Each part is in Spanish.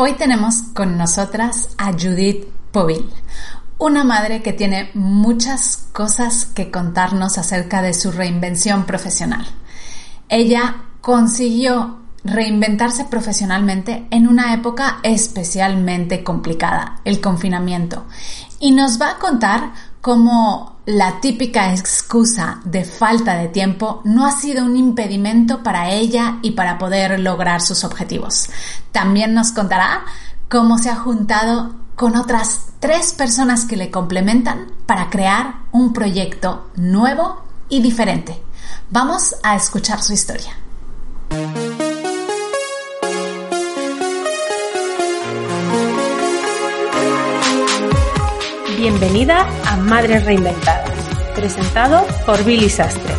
Hoy tenemos con nosotras a Judith Povil, una madre que tiene muchas cosas que contarnos acerca de su reinvención profesional. Ella consiguió reinventarse profesionalmente en una época especialmente complicada, el confinamiento, y nos va a contar cómo la típica excusa de falta de tiempo no ha sido un impedimento para ella y para poder lograr sus objetivos. También nos contará cómo se ha juntado con otras tres personas que le complementan para crear un proyecto nuevo y diferente. Vamos a escuchar su historia. Bienvenida a Madres Reinventadas, presentado por Billy Sastre,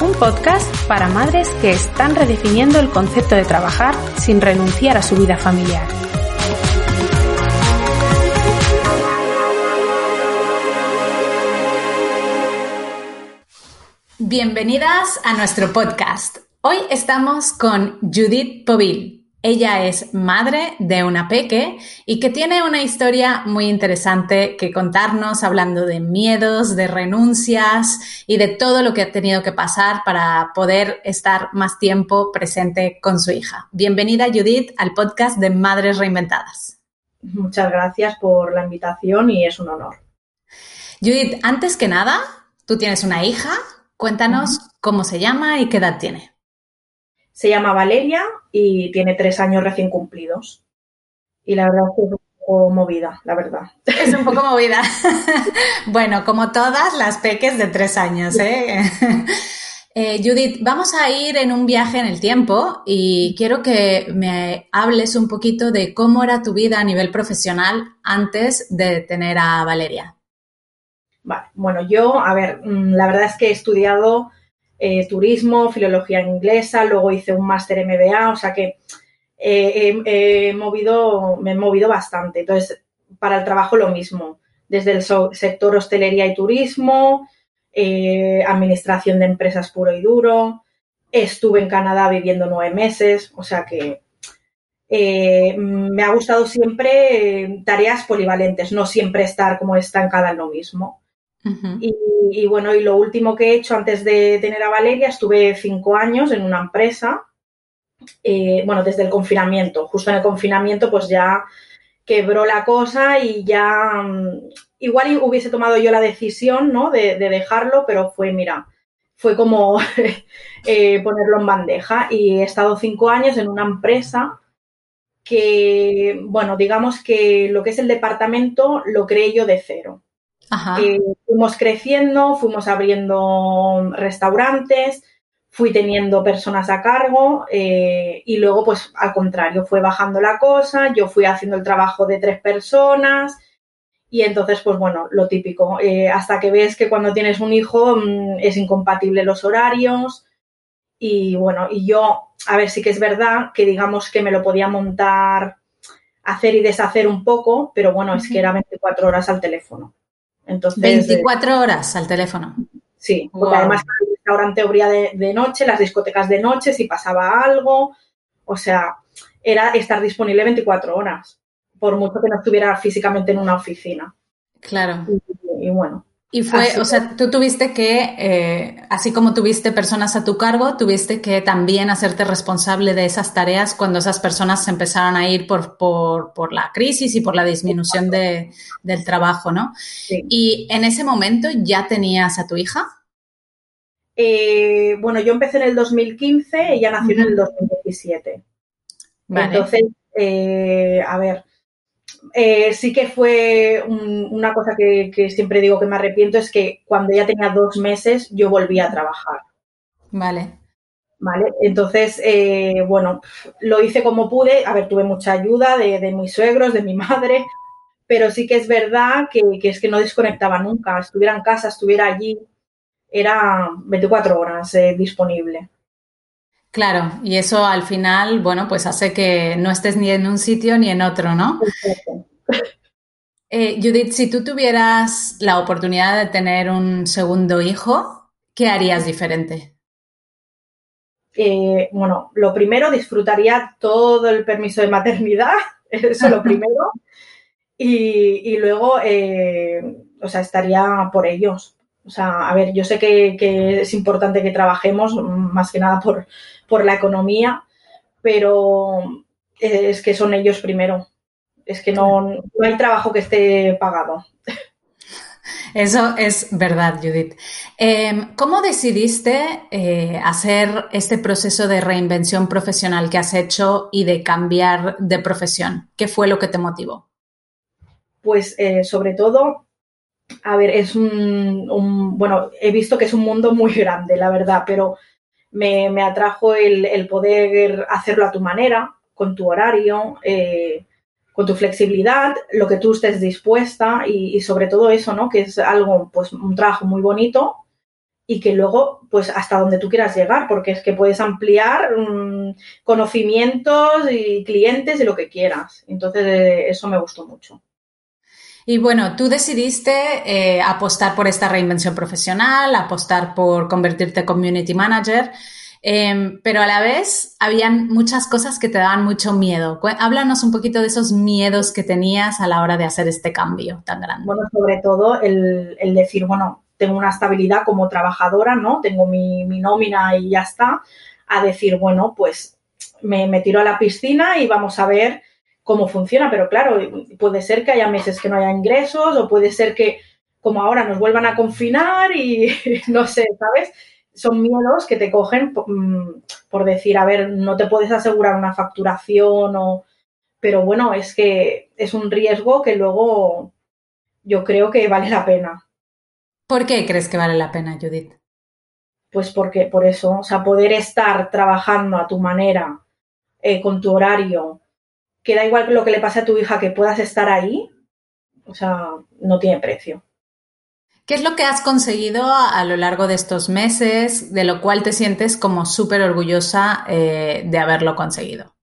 un podcast para madres que están redefiniendo el concepto de trabajar sin renunciar a su vida familiar. Bienvenidas a nuestro podcast. Hoy estamos con Judith Povil, ella es madre de una peque y que tiene una historia muy interesante que contarnos hablando de miedos, de renuncias y de todo lo que ha tenido que pasar para poder estar más tiempo presente con su hija. Bienvenida Judith al podcast de Madres Reinventadas. Muchas gracias por la invitación y es un honor. Judith, antes que nada, tú tienes una hija. Cuéntanos cómo se llama y qué edad tiene. Se llama Valeria y tiene tres años recién cumplidos. Y la verdad es que es un poco movida, la verdad. Es un poco movida. bueno, como todas las peques de tres años, ¿eh? ¿eh? Judith, vamos a ir en un viaje en el tiempo y quiero que me hables un poquito de cómo era tu vida a nivel profesional antes de tener a Valeria. Vale, bueno, yo, a ver, mm, la verdad es que he estudiado eh, turismo, filología inglesa, luego hice un máster MBA, o sea que eh, movido, me he movido bastante. Entonces, para el trabajo lo mismo, desde el sector hostelería y turismo, eh, administración de empresas puro y duro, estuve en Canadá viviendo nueve meses, o sea que me ha gustado siempre tareas polivalentes, no siempre estar como estancada en lo mismo y, bueno, y lo último que he hecho antes de tener a Valeria, estuve cinco años en una empresa, eh, bueno, desde el confinamiento. Justo en el confinamiento, pues ya quebró la cosa y ya mm, igual hubiese tomado yo la decisión, ¿no? De, dejarlo, pero fue, mira, fue como eh, ponerlo en bandeja y he estado cinco años en una empresa que, bueno, digamos que lo que es el departamento lo creé yo de cero. Eh, fuimos creciendo, fuimos abriendo restaurantes, fui teniendo personas a cargo eh, y luego, pues al contrario, fue bajando la cosa, yo fui haciendo el trabajo de tres personas y entonces, pues bueno, lo típico, eh, hasta que ves que cuando tienes un hijo mm, es incompatible los horarios y bueno, y yo, a ver, sí que es verdad que digamos que me lo podía montar, hacer y deshacer un poco, pero bueno, es que era 24 horas al teléfono. Entonces, 24 eh, horas al teléfono. Sí, porque además el restaurante abría de, noche, las discotecas de noche, si pasaba algo, o sea, era estar disponible 24 horas, por mucho que no estuviera físicamente en una oficina. Claro. y bueno, y fue, o sea, tú tuviste que, eh, así como tuviste personas a tu cargo, tuviste que también hacerte responsable de esas tareas cuando esas personas se empezaron a ir por, por, por la crisis y por la disminución de, del trabajo, ¿no? Y en ese momento ya tenías a tu hija. Eh, bueno, yo empecé en el 2015, ella nació en el 2017. Entonces, eh, a ver, eh, sí que fue una cosa que, siempre digo que me arrepiento, es que cuando ya tenía dos meses yo volví a trabajar. Vale. Vale, entonces, eh, bueno, lo hice como pude. A ver, tuve mucha ayuda de, mis suegros, de mi madre, pero sí que es verdad que, es que no desconectaba nunca. Estuviera en casa, estuviera allí, era 24 horas eh, disponible. Claro, y eso al final, bueno, pues hace que no estés ni en un sitio ni en otro, ¿no? Eh, Judith, si tú tuvieras la oportunidad de tener un segundo hijo, ¿qué harías diferente? Eh, bueno, lo primero, disfrutaría todo el permiso de maternidad. eso lo primero. Y, luego, eh, o sea, estaría por ellos. O sea, a ver, yo sé que, es importante que trabajemos, más que nada por, por la economía, pero es que son ellos primero. Es que no, no hay trabajo que esté pagado. Eso es verdad, Judith. Em, ¿Cómo decidiste eh, hacer este proceso de reinvención profesional que has hecho y de cambiar de profesión? ¿Qué fue lo que te motivó? Pues eh, sobre todo, a ver, es un, bueno, he visto que es un mundo muy grande, la verdad, pero me, atrajo el, poder hacerlo a tu manera, con tu horario. Eh, con tu flexibilidad, lo que tú estés dispuesta y, sobre todo eso, ¿no? Que es algo, pues un trabajo muy bonito y que luego, pues hasta donde tú quieras llegar, porque es que puedes ampliar mm, conocimientos y clientes y lo que quieras. Entonces, eh, eso me gustó mucho. Y bueno, tú decidiste eh, apostar por esta reinvención profesional, apostar por convertirte en community manager. Em, pero a la vez habían muchas cosas que te daban mucho miedo. Háblanos un poquito de esos miedos que tenías a la hora de hacer este cambio tan grande. Bueno, sobre todo el, decir, bueno, tengo una estabilidad como trabajadora, ¿no? Tengo mi, nómina y ya está. A decir, bueno, pues me, me tiro a la piscina y vamos a ver cómo funciona. Pero claro, puede ser que haya meses que no haya ingresos o puede ser que como ahora nos vuelvan a confinar y no sé, ¿sabes? son miedos que te cogen mm, por, decir, a ver, no te puedes asegurar una facturación o... Pero bueno, es que es un riesgo que luego yo creo que vale la pena. ¿Por qué crees que vale la pena, Judith? Pues porque por eso, o sea, poder estar trabajando a tu manera, eh, con tu horario, que da igual lo que le pase a tu hija, que puedas estar ahí, o sea, no tiene precio. ¿Qué es lo que has conseguido a, lo largo de estos meses, de lo cual te sientes como súper orgullosa eh, de haberlo conseguido?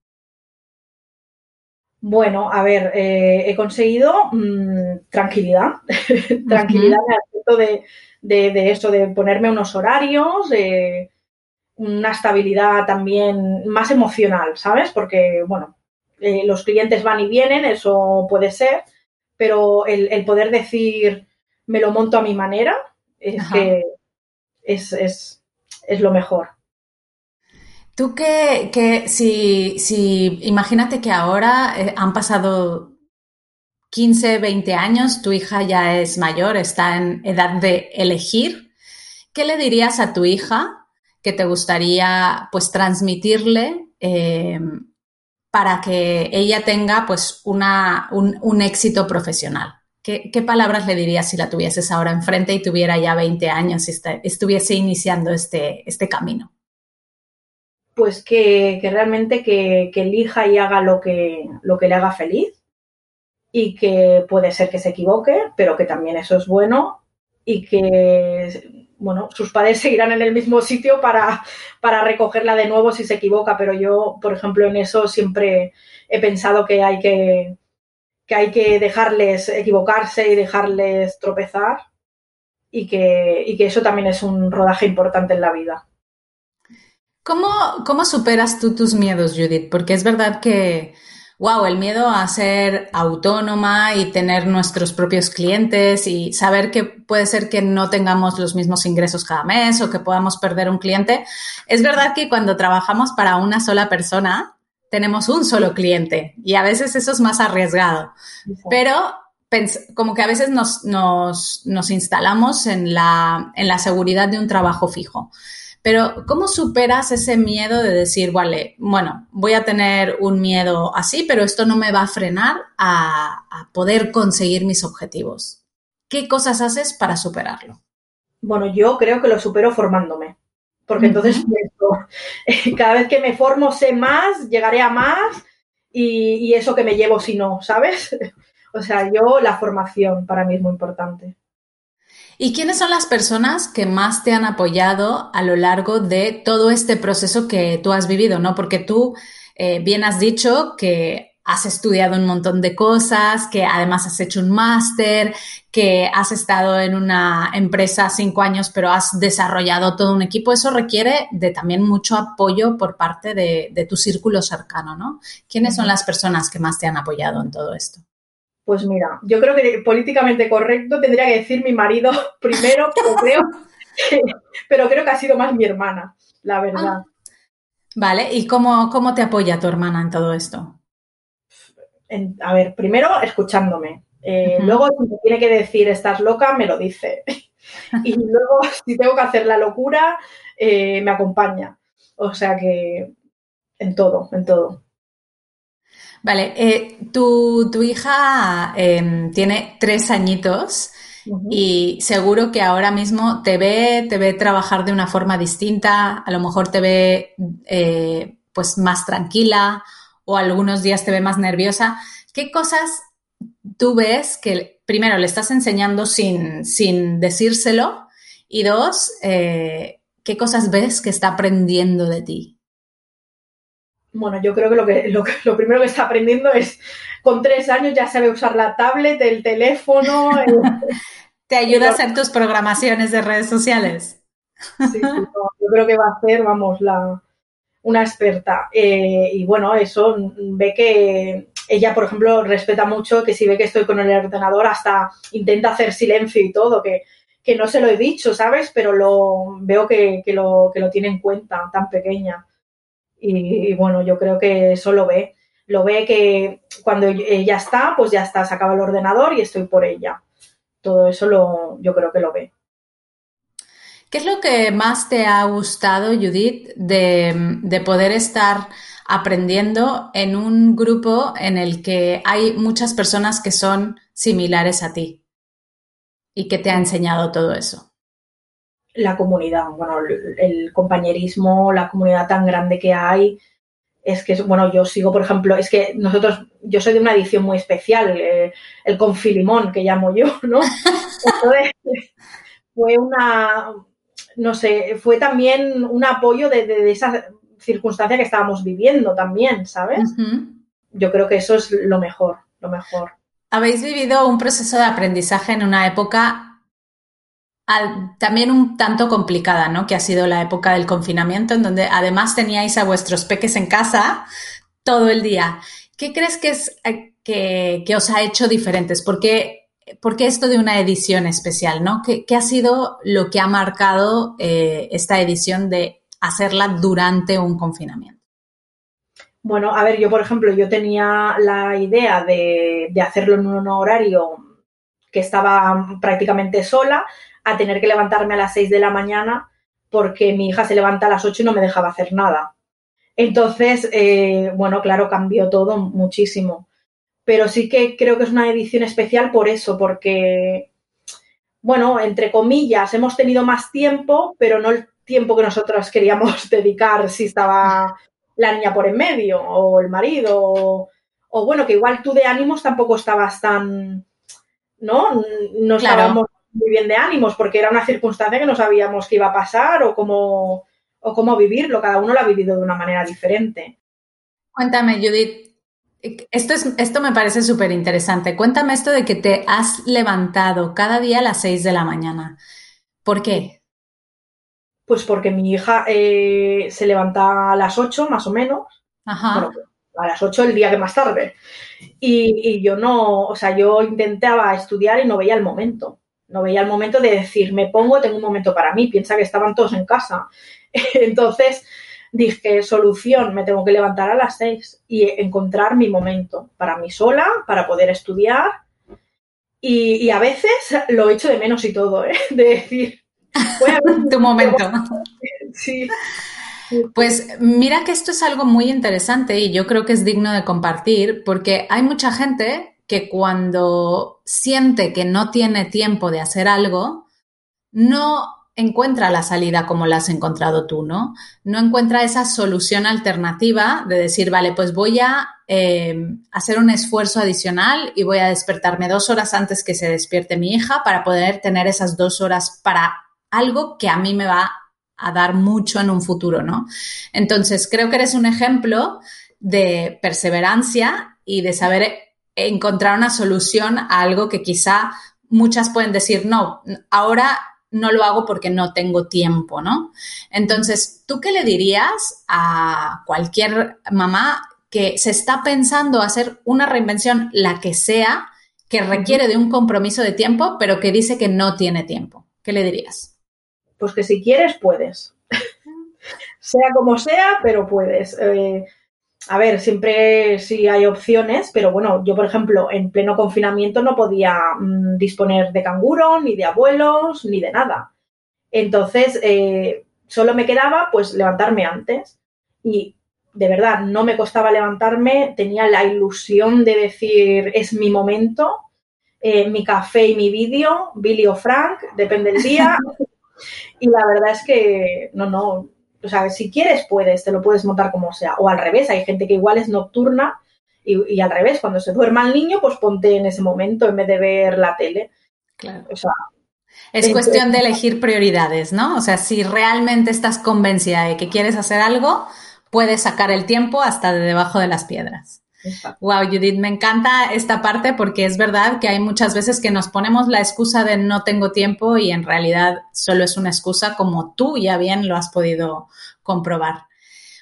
Bueno, a ver, eh, he conseguido mm, tranquilidad, tranquilidad en el aspecto de, de, eso, de ponerme unos horarios, de una estabilidad también más emocional, ¿sabes? Porque, bueno, eh, los clientes van y vienen, eso puede ser, pero el poder decir, me lo monto a mi manera, es que es, lo mejor. Tú que, si, si, imagínate que ahora eh, han pasado 15, 20 años, tu hija ya es mayor, está en edad de elegir, ¿qué le dirías a tu hija que te gustaría pues transmitirle eh, para que ella tenga pues una, un éxito ¿Qué, palabras le dirías si la tuvieses ahora enfrente y tuviera ya 20 años y estuviese iniciando este, este camino? Pues que, realmente que, elija y haga lo que, lo que le haga feliz y que puede ser que se equivoque, pero que también eso es bueno y que, bueno, sus padres seguirán en el mismo sitio para, para recogerla de nuevo si se equivoca, pero yo, por ejemplo, en eso siempre he pensado que hay que, que hay que dejarles equivocarse y dejarles tropezar y que, y que eso también es un rodaje importante en la vida. ¿Cómo, ¿Cómo superas tú tus miedos, Judith? Porque es verdad que, wow, el miedo a ser autónoma y tener nuestros propios clientes y saber que puede ser que no tengamos los mismos ingresos cada mes o que podamos perder un cliente. Es verdad que cuando trabajamos para una sola persona, tenemos un solo cliente y a veces eso es más arriesgado. Pero como que a veces nos, nos, instalamos en la, en la seguridad de un trabajo fijo. Pero ¿cómo superas ese miedo de decir, vale, bueno, voy a tener un miedo así, pero esto no me va a frenar a, a poder conseguir mis objetivos? ¿Qué cosas haces para superarlo? Bueno, yo creo que lo supero formándome porque entonces cada vez que me formo sé más, llegaré a más y, eso que me llevo si no, ¿sabes? o sea, yo la formación para mí es muy importante. ¿Y quiénes son las personas que más te han apoyado a lo largo de todo este proceso que tú has vivido, no? Porque tú eh, bien has dicho que has estudiado un montón de cosas, que además has hecho un máster, que has estado en una empresa cinco años, pero has desarrollado todo un equipo. Eso requiere de también mucho apoyo por parte de, tu círculo cercano, ¿no? ¿Quiénes son las personas que más te han apoyado en todo esto? Pues mira, yo creo que políticamente correcto tendría que decir mi marido primero, pero creo, que, pero creo que ha sido más mi hermana, la verdad. Ah, vale, ¿y cómo, cómo te apoya tu hermana en todo esto? a ver, primero escuchándome. Eh, luego, si me tiene que decir estás loca, me lo dice. y luego, si tengo que hacer la locura, eh, me acompaña. O sea que en todo, en todo. Vale, eh, tu, hija em, tiene tres añitos y seguro que ahora mismo te ve, te ve trabajar de una forma distinta, a lo mejor te ve pues más tranquila o algunos días te ve más nerviosa, ¿qué cosas tú ves que primero le estás enseñando sin, sin decírselo y dos, eh, ¿qué cosas ves que está aprendiendo de ti? Bueno, yo creo que lo, que lo, primero que está aprendiendo es, con tres años ya sabe usar la tablet, el teléfono. ¿Te ayuda a hacer tus programaciones de redes sociales? Sí, yo creo que va a ser, vamos, la, una experta. Eh, y bueno, eso ve que ella, por ejemplo, respeta mucho que si ve que estoy con el ordenador, hasta intenta hacer silencio y todo, que, no se lo he dicho, ¿sabes? Pero lo veo que, lo, que lo tiene en cuenta, tan pequeña. Y, bueno, yo creo que eso lo ve. Lo ve que cuando ella está, pues ya está, se acaba el ordenador y estoy por ella. Todo eso lo, yo creo que lo ve. ¿Qué es lo que más te ha gustado, Judith, de, poder estar aprendiendo en un grupo en el que hay muchas personas que son similares a ti y que te ha enseñado todo eso? La comunidad, bueno, el compañerismo, la comunidad tan grande que hay, es que, bueno, yo sigo, por ejemplo, es que nosotros, yo soy de una edición muy especial, eh, el confilimón, que llamo yo, ¿no? Entonces, fue una, no sé, fue también un apoyo de, esa circunstancia que estábamos viviendo también, ¿sabes? Yo creo que eso es lo mejor, lo mejor. Habéis vivido un proceso de aprendizaje en una época también un tanto complicada, ¿no? Que ha sido la época del confinamiento, en donde además teníais a vuestros peques en casa todo el día. ¿Qué crees que es eh, que, os ha hecho diferentes? Porque ¿por qué esto de una edición especial? ¿no? ¿Qué, ha sido lo que ha marcado eh, esta edición de hacerla durante un confinamiento? Bueno, a ver, yo por ejemplo, yo tenía la idea de, hacerlo en un horario que estaba prácticamente sola, a tener que levantarme a las 6 de la mañana porque mi hija se levanta a las 8 y no me dejaba hacer nada. Entonces, eh, bueno, claro, cambió todo muchísimo pero sí que creo que es una edición especial por eso, porque, bueno, entre comillas, hemos tenido más tiempo, pero no el tiempo que nosotros queríamos dedicar si estaba la niña por en medio o el marido o, bueno, que igual tú de ánimos tampoco estabas tan, ¿no? No estábamos muy bien de ánimos porque era una circunstancia que no sabíamos qué iba a pasar o cómo, o cómo vivirlo. Cada uno lo ha vivido de una manera diferente. Cuéntame, Judith, esto, es, esto me parece súper interesante. Cuéntame esto de que te has levantado cada día a las 6 de la mañana. ¿Por qué? Pues porque mi hija eh, se levanta a las 8 más o menos. Ajá. a las 8 el día que más tarde. Y, y, yo no, o sea, yo intentaba estudiar y no veía el momento. No veía el momento de decir, me pongo, tengo un momento para mí. Piensa que estaban todos en casa. Entonces, dije, solución, me tengo que levantar a las seis y encontrar mi momento para mí sola, para poder estudiar. Y, a veces lo echo de menos y todo, ¿eh? De decir, voy a ver tu momento. sí. Pues mira que esto es algo muy interesante y yo creo que es digno de compartir porque hay mucha gente que cuando siente que no tiene tiempo de hacer algo, no encuentra la salida como la has encontrado tú, ¿no? No encuentra esa solución alternativa de decir, vale, pues voy a eh, hacer un esfuerzo adicional y voy a despertarme dos horas antes que se despierte mi hija para poder tener esas dos horas para algo que a mí me va a dar mucho en un futuro, ¿no? Entonces, creo que eres un ejemplo de perseverancia y de saber encontrar una solución a algo que quizá muchas pueden decir, no, ahora no lo hago porque no tengo tiempo, ¿no? Entonces, ¿tú qué le dirías a cualquier mamá que se está pensando hacer una reinvención, la que sea, que requiere de un compromiso de tiempo, pero que dice que no tiene tiempo? ¿Qué le dirías? Pues que si quieres, puedes. sea como sea, pero puedes. Eh, a ver, siempre sí hay opciones, pero bueno, yo por ejemplo en pleno confinamiento no podía mm, disponer de canguro, ni de abuelos, ni de nada. Entonces, eh, solo me quedaba pues levantarme antes y de verdad no me costaba levantarme, tenía la ilusión de decir es mi momento, eh, mi café y mi vídeo, Billy o Frank, depende del día. y la verdad es que no, no, o sea, si quieres, puedes, te lo puedes montar como sea. O al revés, hay gente que igual es nocturna y, al revés, cuando se duerma el niño, pues ponte en ese momento en vez de ver la tele. Claro. O sea, es cuestión de elegir prioridades, ¿no? O sea, si realmente estás convencida de que quieres hacer algo, puedes sacar el tiempo hasta de debajo de las piedras. Wow, Judith, me encanta esta parte porque es verdad que hay muchas veces que nos ponemos la excusa de no tengo tiempo y en realidad solo es una excusa como tú ya bien lo has podido comprobar.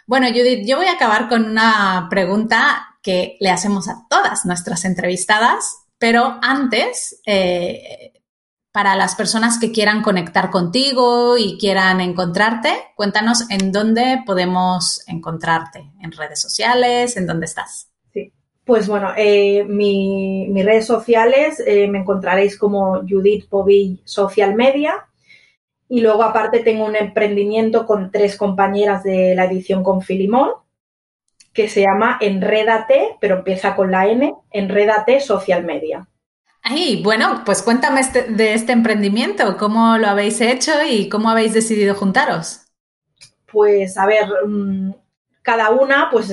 Bueno, Judith, yo voy a acabar con una pregunta que le hacemos a todas nuestras entrevistadas, pero antes, eh, para las personas que quieran conectar contigo y quieran encontrarte, cuéntanos en dónde podemos encontrarte, en redes sociales, en dónde estás. Pues bueno, eh, mis redes sociales eh, me encontraréis como Judith Povill Social Media. Y luego aparte tengo un emprendimiento con tres compañeras de la edición con Filimón, que se llama Enrédate, pero empieza con la N, Enrédate Social Media. Ay, bueno, pues cuéntame este, de este emprendimiento, cómo lo habéis hecho y cómo habéis decidido juntaros. Pues a ver, mm, cada una pues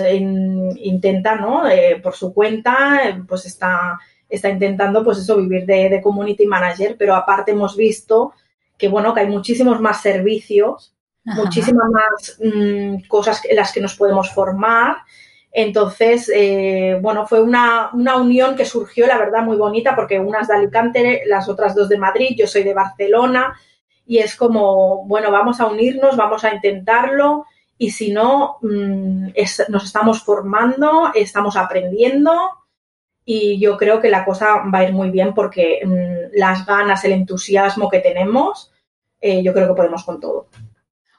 intenta, ¿no? Eh, por su cuenta, pues está, está intentando pues eso, vivir de, community manager, pero aparte hemos visto que bueno, que hay muchísimos más servicios, muchísimas más mm, cosas en las que nos podemos formar. Entonces, eh, bueno, fue una, una, unión que surgió, la verdad, muy bonita, porque unas de Alicante, las otras dos de Madrid, yo soy de Barcelona, y es como, bueno, vamos a unirnos, vamos a intentarlo y si no, mm, nos estamos formando, estamos aprendiendo y yo creo que la cosa va a ir muy bien porque mm, las ganas, el entusiasmo que tenemos, eh, yo creo que podemos con todo.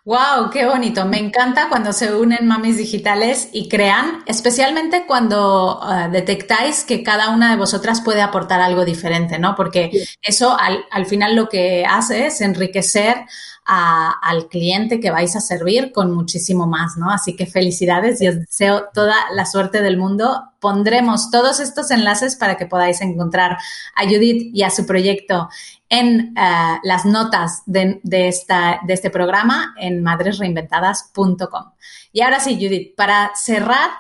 ¡Wow! ¡Qué bonito! Me encanta cuando se unen mamis digitales y crean, especialmente cuando eh, detectáis que cada una de vosotras puede aportar algo diferente, ¿no? Porque eso al, al, final lo que hace es enriquecer al cliente que vais a servir con muchísimo más, ¿no? Así que felicidades y os deseo toda la suerte del mundo. Pondremos todos estos enlaces para que podáis encontrar a Judith y a su proyecto en eh, las notas de, esta, de este programa en madresreinventadas.com. Y ahora sí, Judith, para cerrar,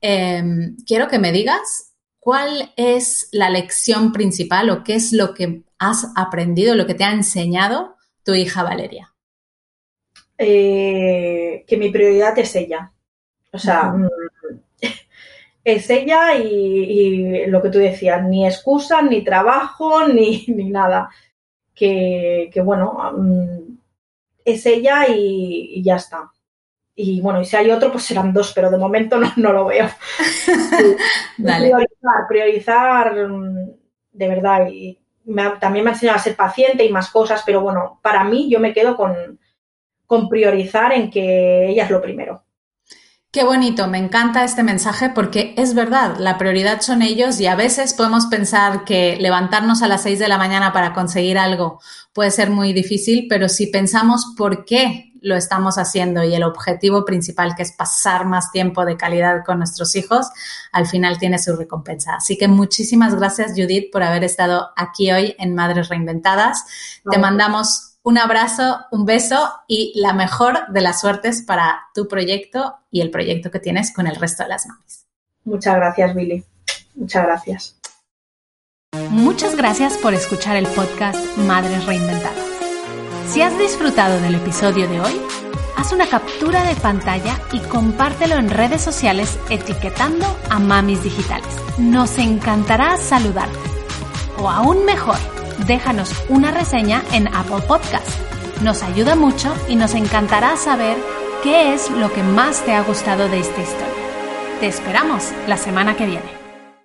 em, quiero que me digas cuál es la lección principal o qué es lo que has aprendido, lo que te ha enseñado tu hija Valeria. Eh, que mi prioridad es ella. O sea, mm, es ella y, lo que tú decías, ni excusa, ni trabajo, ni, nada. Que, bueno, mm, es ella y, ya está. Y bueno, y si hay otro, pues serán dos, pero de momento no, lo veo. Priorizar, priorizar mm, de verdad. Y también me ha enseñado a ser paciente y más cosas, pero bueno, para mí yo me quedo con, con priorizar en que ella es lo primero. Qué bonito, me encanta este mensaje porque es verdad, la prioridad son ellos y a veces podemos pensar que levantarnos a las 6 de la mañana para conseguir algo puede ser muy difícil, pero si pensamos por qué lo estamos haciendo y el objetivo principal que es pasar más tiempo de calidad con nuestros hijos, al final tiene su recompensa. Así que muchísimas gracias Judith por haber estado aquí hoy en Madres Reinventadas. Te mandamos un abrazo, un beso y la mejor de las suertes para tu proyecto y el proyecto que tienes con el resto de las mamis. Muchas gracias, Billy. Muchas gracias. Muchas gracias por escuchar el podcast Madres Reinventadas. Si has disfrutado del episodio de hoy, haz una captura de pantalla y compártelo en redes sociales etiquetando a Mamis Digitales. Nos encantará saludarte. O aún mejor, déjanos una reseña en Apple Podcast. Nos ayuda mucho y nos encantará saber qué es lo que más te ha gustado de esta historia. Te esperamos la semana que viene.